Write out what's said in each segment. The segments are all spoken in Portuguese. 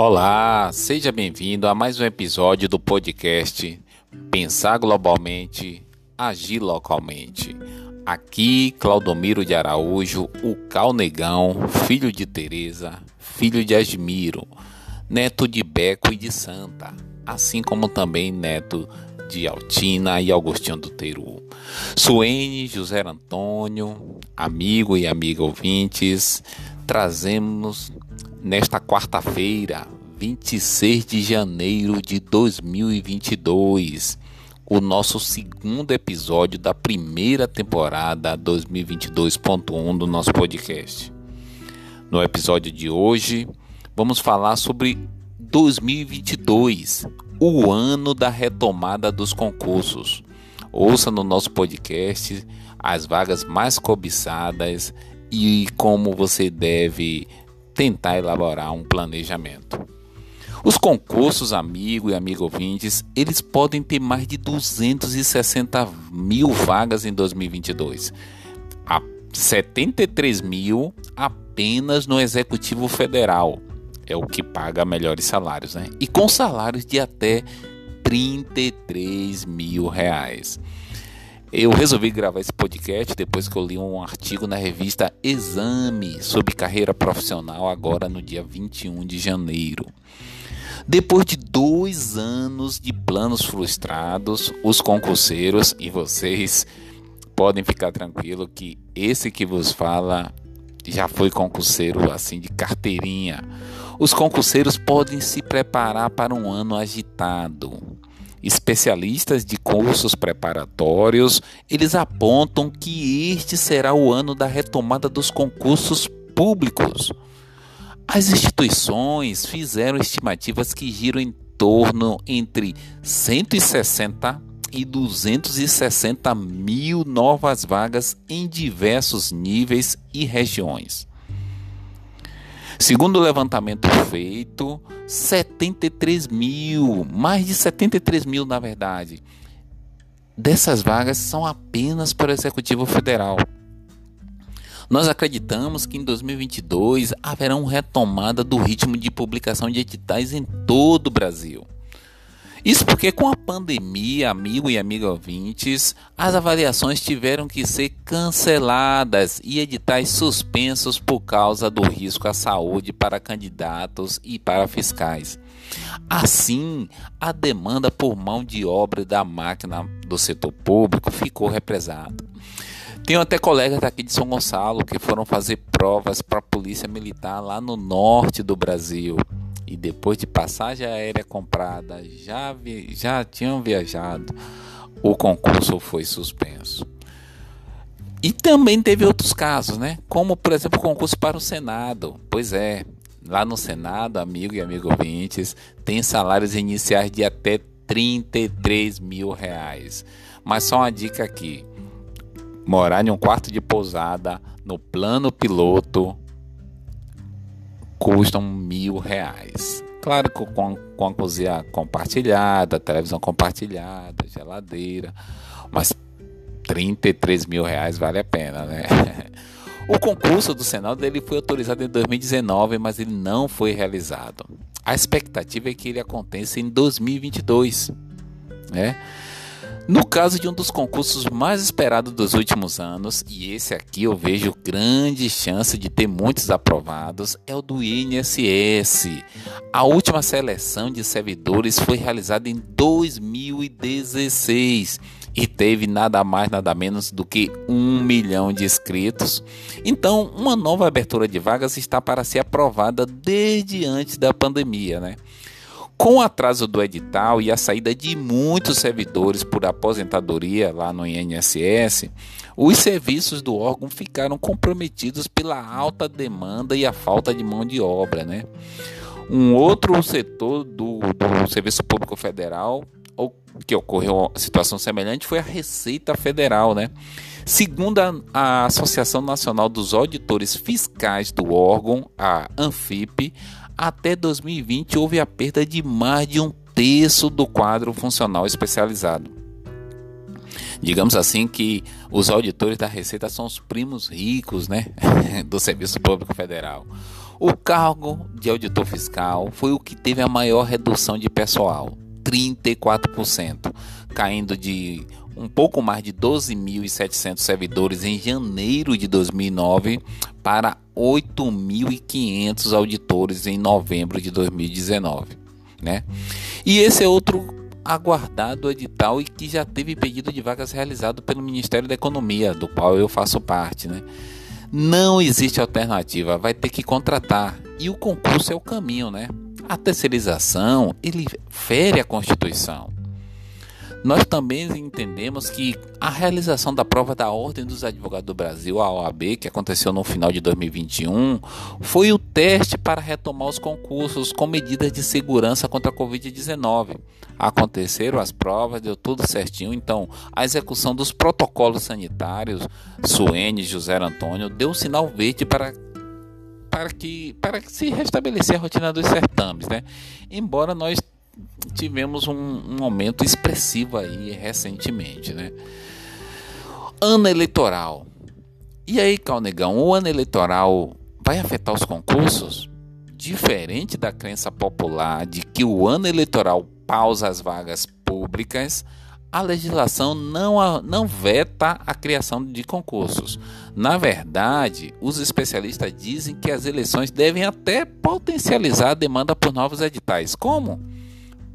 Olá, seja bem-vindo a mais um episódio do podcast Pensar Globalmente, Agir Localmente. Aqui, Claudomiro de Araújo, o Calnegão, filho de Teresa, filho de Admiro, neto de Beco e de Santa, assim como também neto de Altina e Agostinho do Teru. Suene José Antônio, amigo e amiga ouvintes, trazemos nesta quarta-feira, 26 de janeiro de 2022, o nosso segundo episódio da primeira temporada 2022.1 do nosso podcast. No episódio de hoje, vamos falar sobre 2022, o ano da retomada dos concursos. Ouça no nosso podcast as vagas mais cobiçadas e como você deve tentar elaborar um planejamento. Os concursos, amigo e amigo ouvintes, eles podem ter mais de 260 mil vagas em 2022. A 73 mil apenas no Executivo Federal. É o que paga melhores salários, né? E com salários de até 33 mil reais. Eu resolvi gravar esse podcast depois que eu li um artigo na revista Exame sobre carreira profissional, agora no dia 21 de janeiro. Depois de dois anos de planos frustrados, os concurseiros e vocês podem ficar tranquilo que esse que vos fala já foi concurseiro assim de carteirinha. Os concurseiros podem se preparar para um ano agitado especialistas de cursos preparatórios, eles apontam que este será o ano da retomada dos concursos públicos. As instituições fizeram estimativas que giram em torno entre 160 e 260 mil novas vagas em diversos níveis e regiões. Segundo o levantamento feito, 73 mil, mais de 73 mil na verdade, dessas vagas são apenas para o Executivo Federal. Nós acreditamos que em 2022 haverá uma retomada do ritmo de publicação de editais em todo o Brasil. Isso porque com a pandemia, amigo e amiga ouvintes, as avaliações tiveram que ser canceladas e editais suspensos por causa do risco à saúde para candidatos e para fiscais. Assim, a demanda por mão de obra da máquina do setor público ficou represada. Tenho até colegas daqui de São Gonçalo que foram fazer provas para a Polícia Militar lá no norte do Brasil e depois de passagem aérea comprada, já, vi, já tinham viajado, o concurso foi suspenso. E também teve outros casos, né? Como, por exemplo, o concurso para o Senado. Pois é, lá no Senado, amigo e amigo ouvintes, tem salários iniciais de até 33 mil reais. Mas só uma dica aqui: morar em um quarto de pousada no plano piloto custam mil reais. Claro que com, com a cozinha compartilhada, televisão compartilhada, geladeira, mas 33 mil reais vale a pena, né? O concurso do Senado ele foi autorizado em 2019, mas ele não foi realizado. A expectativa é que ele aconteça em 2022, né? No caso de um dos concursos mais esperados dos últimos anos, e esse aqui eu vejo grande chance de ter muitos aprovados, é o do INSS. A última seleção de servidores foi realizada em 2016 e teve nada mais, nada menos do que um milhão de inscritos. Então, uma nova abertura de vagas está para ser aprovada desde antes da pandemia, né? Com o atraso do edital e a saída de muitos servidores por aposentadoria lá no INSS, os serviços do órgão ficaram comprometidos pela alta demanda e a falta de mão de obra. Né? Um outro setor do, do Serviço Público Federal que ocorreu uma situação semelhante foi a Receita Federal, né? Segundo a, a, Associação Nacional dos Auditores Fiscais do órgão, a ANFIP, até 2020 houve a perda de mais de um terço do quadro funcional especializado. Digamos assim que os auditores da Receita são os primos ricos né, do Serviço Público Federal. O cargo de auditor fiscal foi o que teve a maior redução de pessoal, 34%, caindo de um pouco mais de 12.700 servidores em janeiro de 2009 para 8.500 auditores em novembro de 2019, né? E esse é outro aguardado edital e que já teve pedido de vagas realizado pelo Ministério da Economia, do qual eu faço parte, né? Não existe alternativa, vai ter que contratar e o concurso é o caminho, né? A terceirização, ele fere a Constituição. Nós também entendemos que a realização da prova da Ordem dos Advogados do Brasil, a OAB, que aconteceu no final de 2021, foi o teste para retomar os concursos com medidas de segurança contra a Covid-19. Aconteceram as provas, deu tudo certinho, então a execução dos protocolos sanitários, Suene José Antônio, deu um sinal verde para para que para que se restabelecer a rotina dos certames, né? Embora nós tivemos um, um aumento expressivo aí recentemente, né? Ano eleitoral. E aí, Calnegão, o ano eleitoral vai afetar os concursos? Diferente da crença popular de que o ano eleitoral pausa as vagas públicas, a legislação não, não veta a criação de concursos. Na verdade, os especialistas dizem que as eleições devem até potencializar a demanda por novos editais. Como?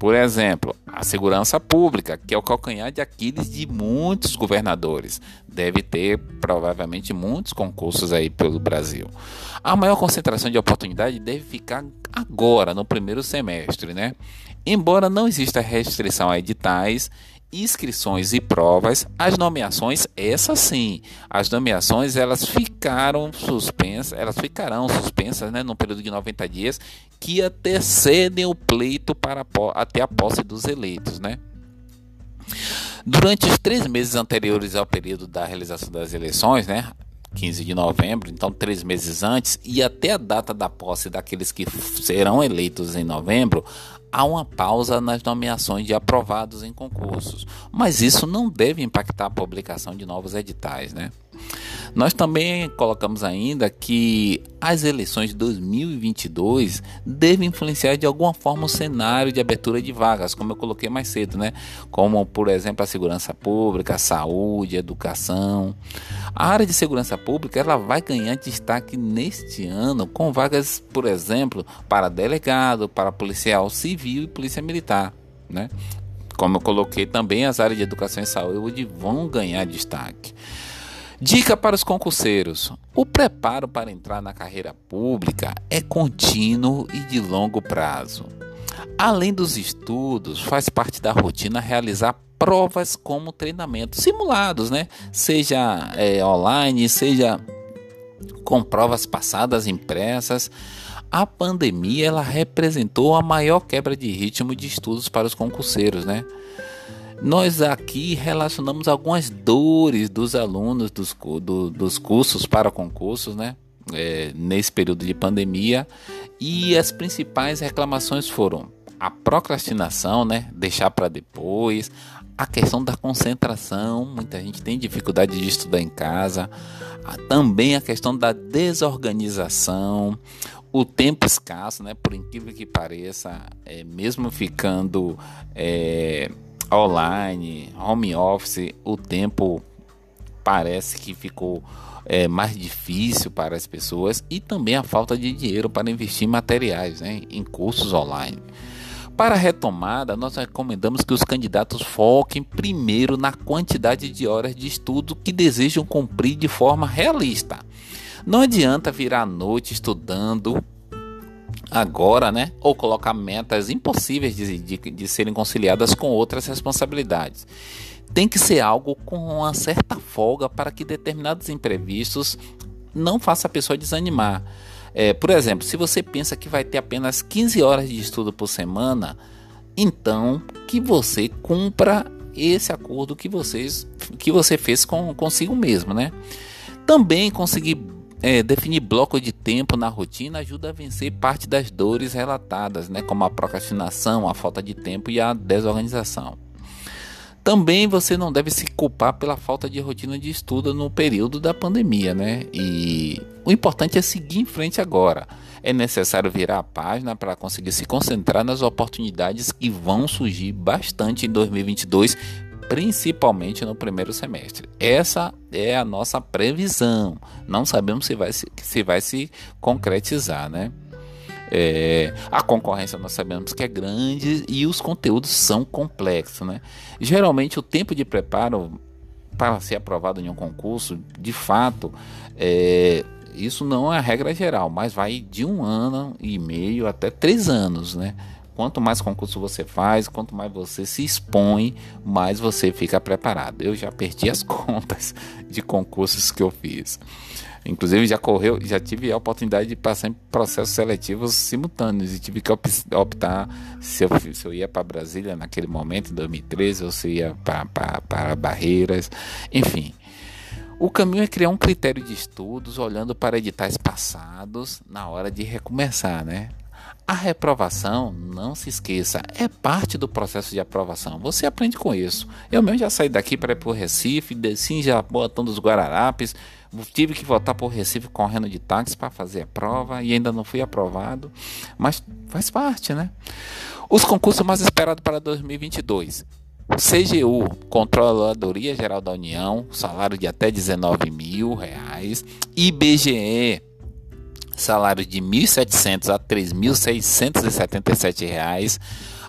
Por exemplo, a segurança pública, que é o calcanhar de Aquiles de muitos governadores. Deve ter provavelmente muitos concursos aí pelo Brasil. A maior concentração de oportunidade deve ficar agora, no primeiro semestre, né? Embora não exista restrição a editais inscrições e provas, as nomeações, essa sim, as nomeações elas ficaram suspensas, elas ficarão suspensas, né, no período de 90 dias, que antecedem o pleito para até a posse dos eleitos, né? Durante os três meses anteriores ao período da realização das eleições, né, 15 de novembro, então três meses antes, e até a data da posse daqueles que serão eleitos em novembro, há uma pausa nas nomeações de aprovados em concursos, mas isso não deve impactar a publicação de novos editais, né? Nós também colocamos ainda que as eleições de 2022 devem influenciar de alguma forma o cenário de abertura de vagas, como eu coloquei mais cedo, né? Como, por exemplo, a segurança pública, a saúde, a educação. A área de segurança pública ela vai ganhar destaque neste ano com vagas, por exemplo, para delegado, para policial civil e polícia militar, né? Como eu coloquei também, as áreas de educação e saúde vão ganhar destaque. Dica para os concurseiros: o preparo para entrar na carreira pública é contínuo e de longo prazo. Além dos estudos, faz parte da rotina realizar provas como treinamentos simulados, né? Seja é, online, seja com provas passadas impressas. A pandemia ela representou a maior quebra de ritmo de estudos para os concurseiros, né? Nós aqui relacionamos algumas dores dos alunos dos, do, dos cursos para concursos, né? É, nesse período de pandemia e as principais reclamações foram a procrastinação, né? Deixar para depois, a questão da concentração, muita gente tem dificuldade de estudar em casa, também a questão da desorganização, o tempo escasso, né? Por incrível que pareça, é, mesmo ficando é, online, home office, o tempo parece que ficou é, mais difícil para as pessoas e também a falta de dinheiro para investir em materiais, né, em cursos online. Para a retomada, nós recomendamos que os candidatos foquem primeiro na quantidade de horas de estudo que desejam cumprir de forma realista. Não adianta virar a noite estudando agora, né? Ou colocar metas impossíveis de, de, de serem conciliadas com outras responsabilidades. Tem que ser algo com uma certa folga para que determinados imprevistos não faça a pessoa desanimar. É, por exemplo, se você pensa que vai ter apenas 15 horas de estudo por semana, então que você cumpra esse acordo que, vocês, que você fez com, consigo mesmo, né? Também conseguir é, definir bloco de tempo na rotina ajuda a vencer parte das dores relatadas, né, como a procrastinação, a falta de tempo e a desorganização. Também você não deve se culpar pela falta de rotina de estudo no período da pandemia, né? E o importante é seguir em frente agora. É necessário virar a página para conseguir se concentrar nas oportunidades que vão surgir bastante em 2022, principalmente no primeiro semestre. Essa é a nossa previsão. Não sabemos se vai se, se, vai se concretizar, né? É, a concorrência nós sabemos que é grande e os conteúdos são complexos. Né? Geralmente o tempo de preparo para ser aprovado em um concurso, de fato, é, isso não é a regra geral, mas vai de um ano e meio até três anos, né? Quanto mais concurso você faz, quanto mais você se expõe, mais você fica preparado. Eu já perdi as contas de concursos que eu fiz. Inclusive já correu, já tive a oportunidade de passar em processos seletivos simultâneos e tive que optar se eu, se eu ia para Brasília naquele momento, em 2013, ou se ia para Barreiras, enfim. O caminho é criar um critério de estudos olhando para editais passados na hora de recomeçar, né? A reprovação, não se esqueça, é parte do processo de aprovação. Você aprende com isso. Eu mesmo já saí daqui para ir para o Recife, desci já botando os Guararapes, tive que voltar para o Recife correndo de táxi para fazer a prova e ainda não fui aprovado, mas faz parte, né? Os concursos mais esperados para 2022. CGU, Controladoria Geral da União, salário de até 19 mil reais. IBGE, salário de 1.700 a 3.677 reais.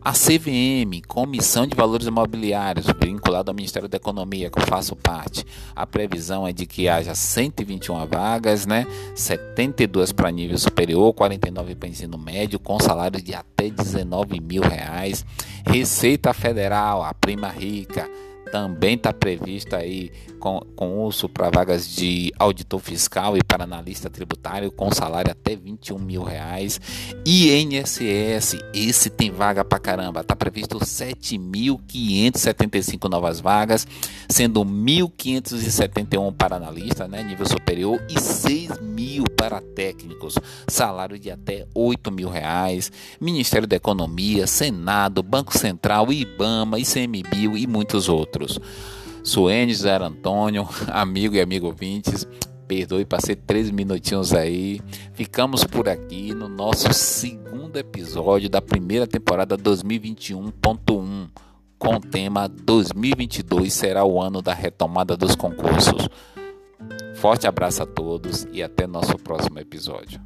A CVM, Comissão de Valores Imobiliários, vinculado ao Ministério da Economia, que eu faço parte, a previsão é de que haja 121 vagas, né? 72 para nível superior, 49 para ensino médio, com salário de até 19 mil reais. Receita Federal, a prima rica, também está prevista aí com, uso para vagas de auditor fiscal e para analista tributário com salário até 21 mil reais. INSS, esse tem vaga para caramba, está previsto 7.575 novas vagas, sendo 1.571 para analista, né, nível superior, e 6 mil para técnicos, salário de até 8 mil reais. Ministério da Economia, Senado, Banco Central, IBAMA, ICMBio e muitos outros. Suene José Antônio, amigo e amigo ouvintes, perdoe, passei três minutinhos aí. Ficamos por aqui no nosso segundo episódio da primeira temporada 2021.1, com o tema 2022 será o ano da retomada dos concursos. Forte abraço a todos e até nosso próximo episódio.